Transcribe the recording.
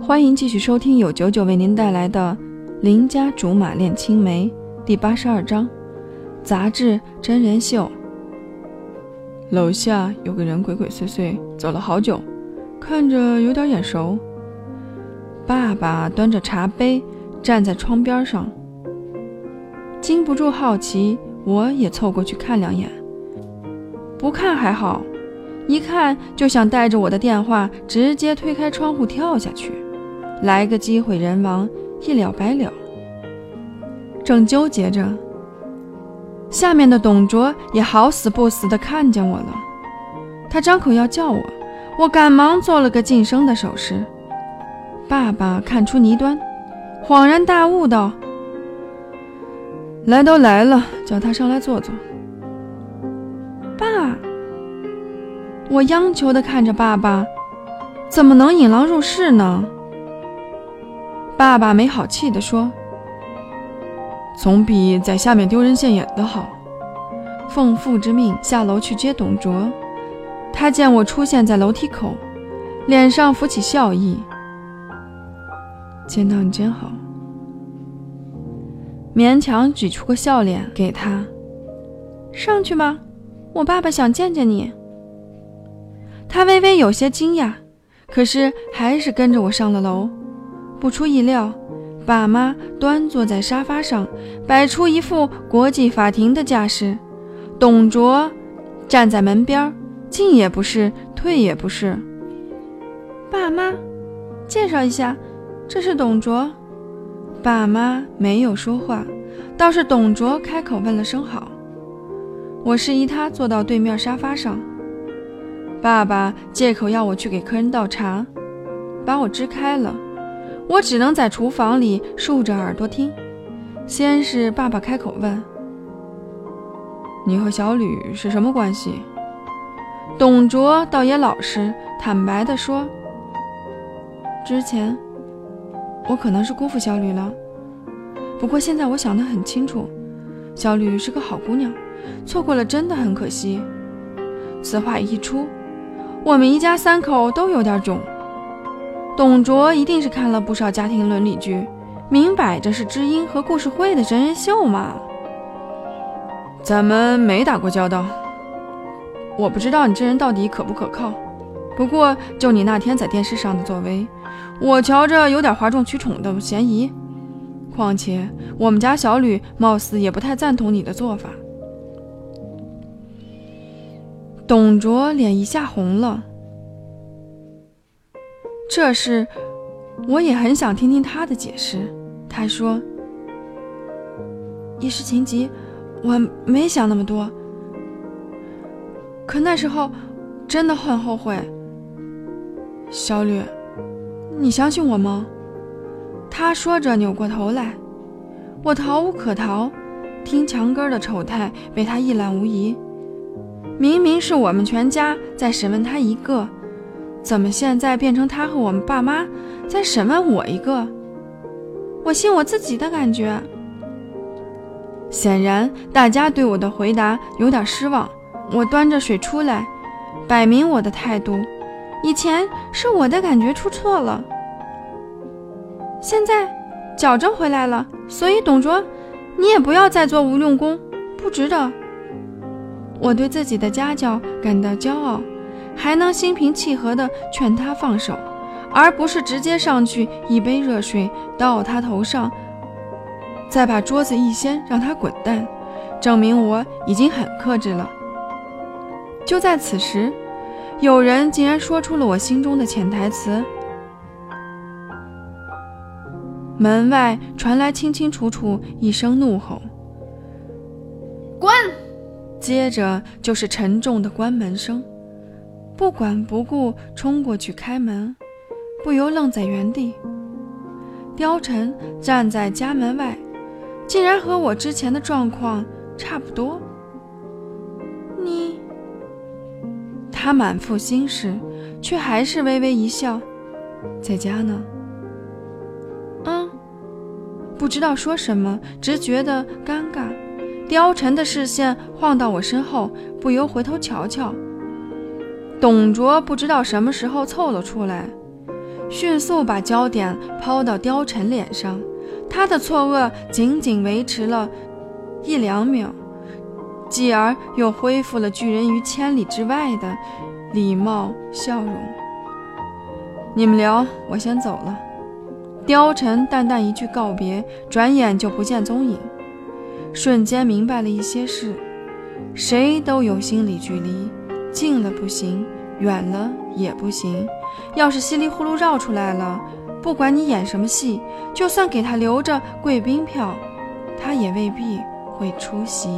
欢迎继续收听由九九为您带来的《邻家竹马恋青梅》第八十二章：杂志真人秀。楼下有个人鬼鬼祟祟走了好久，看着有点眼熟。爸爸端着茶杯站在窗边上，禁不住好奇，我也凑过去看两眼。不看还好，一看就想带着我的电话直接推开窗户跳下去，来个机毁人亡，一了百了。正纠结着，下面的董卓也好死不死的看见我了，他张口要叫我，我赶忙做了个噤声的手势。爸爸看出泥端，恍然大悟道：“来都来了，叫他上来坐坐。”爸，我央求的看着爸爸，怎么能引狼入室呢？爸爸没好气的说：“总比在下面丢人现眼的好。”奉父之命下楼去接董卓，他见我出现在楼梯口，脸上浮起笑意。见到你真好，勉强举出个笑脸给他。上去吧，我爸爸想见见你。他微微有些惊讶，可是还是跟着我上了楼。不出意料，爸妈端坐在沙发上，摆出一副国际法庭的架势。董卓站在门边，进也不是，退也不是。爸妈，介绍一下。这是董卓，爸妈没有说话，倒是董卓开口问了声好。我示意他坐到对面沙发上。爸爸借口要我去给客人倒茶，把我支开了。我只能在厨房里竖着耳朵听。先是爸爸开口问：“你和小吕是什么关系？”董卓倒也老实，坦白地说：“之前。”我可能是辜负小吕了，不过现在我想得很清楚，小吕是个好姑娘，错过了真的很可惜。此话一出，我们一家三口都有点囧。董卓一定是看了不少家庭伦理剧，明摆着是知音和故事会的真人秀嘛。咱们没打过交道，我不知道你这人到底可不可靠。不过就你那天在电视上的作为。我瞧着有点哗众取宠的嫌疑，况且我们家小吕貌似也不太赞同你的做法。董卓脸一下红了，这事我也很想听听他的解释。他说：“一时情急，我没想那么多，可那时候真的很后悔，小吕。”你相信我吗？他说着扭过头来，我逃无可逃，听墙根的丑态被他一览无遗。明明是我们全家在审问他一个，怎么现在变成他和我们爸妈在审问我一个？我信我自己的感觉。显然，大家对我的回答有点失望。我端着水出来，摆明我的态度。以前是我的感觉出错了，现在矫正回来了，所以董卓，你也不要再做无用功，不值得。我对自己的家教感到骄傲，还能心平气和地劝他放手，而不是直接上去一杯热水倒他头上，再把桌子一掀让他滚蛋，证明我已经很克制了。就在此时。有人竟然说出了我心中的潜台词。门外传来清清楚楚一声怒吼：“滚！”接着就是沉重的关门声。不管不顾冲过去开门，不由愣在原地。貂蝉站在家门外，竟然和我之前的状况差不多。你他满腹心事，却还是微微一笑，在家呢。嗯，不知道说什么，只觉得尴尬。貂蝉的视线晃到我身后，不由回头瞧瞧。董卓不知道什么时候凑了出来，迅速把焦点抛到貂蝉脸上。他的错愕仅仅维持了一两秒，继而又恢复了拒人于千里之外的礼貌笑容。你们聊，我先走了。貂蝉淡淡一句告别，转眼就不见踪影。瞬间明白了一些事，谁都有心理距离，近了不行，远了也不行。要是稀里糊涂绕出来了，不管你演什么戏，就算给他留着贵宾票，他也未必会出席。